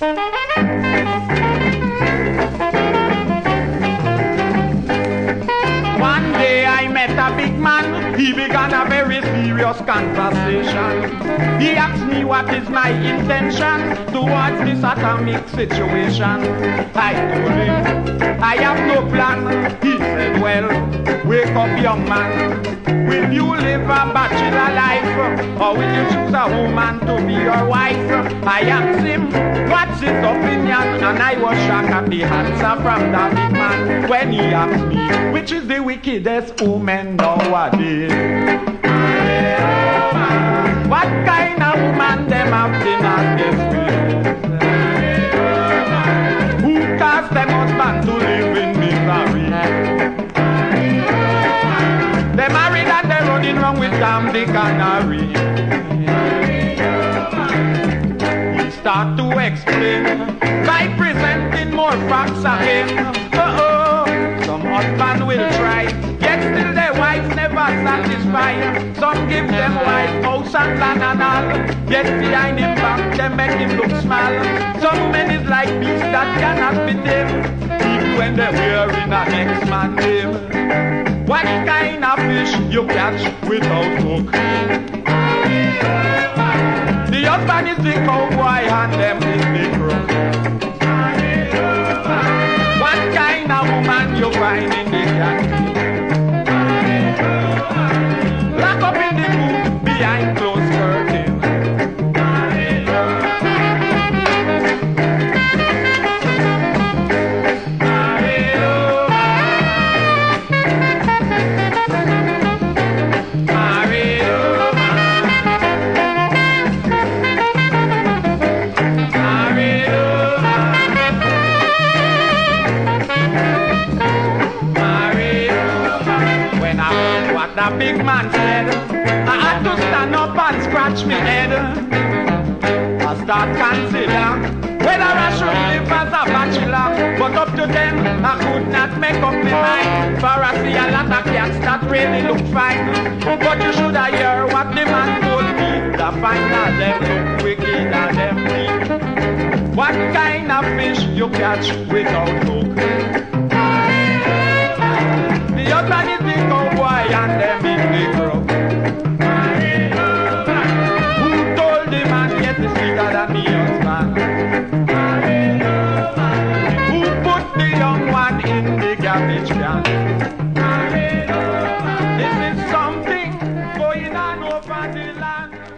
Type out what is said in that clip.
One day I met a big man, he began a very serious conversation. He asked me what is my intention towards this atomic situation. I told him, I have no plan. Up young man. Will you live a bachelor life or will you choose a woman to be your wife? I asked him, what's his opinion? And I was shocked at the answer from the big man when he asked me, which is the wickedest woman nowadays? We start to explain by presenting more facts again. Uh-oh, some husband will try, yet still their wives never satisfy. Some give them wife, house and land and all, yet behind him back they make him look small. Some men is like beasts that cannot be tamed, even when they're wearing a next man name. What kind you catch without hook? The husband is the cowboy and them is the the big man said, I had to stand up and scratch my head. I start consider whether I should live as a bachelor. But up to then, I could not make up my mind. For I see a lot of cats that really look fine. But you should hear what the man told me. The final them look wicked and them mean. What kind of fish you catch without no in the garbage can. Hallelujah. This is something going on over the land.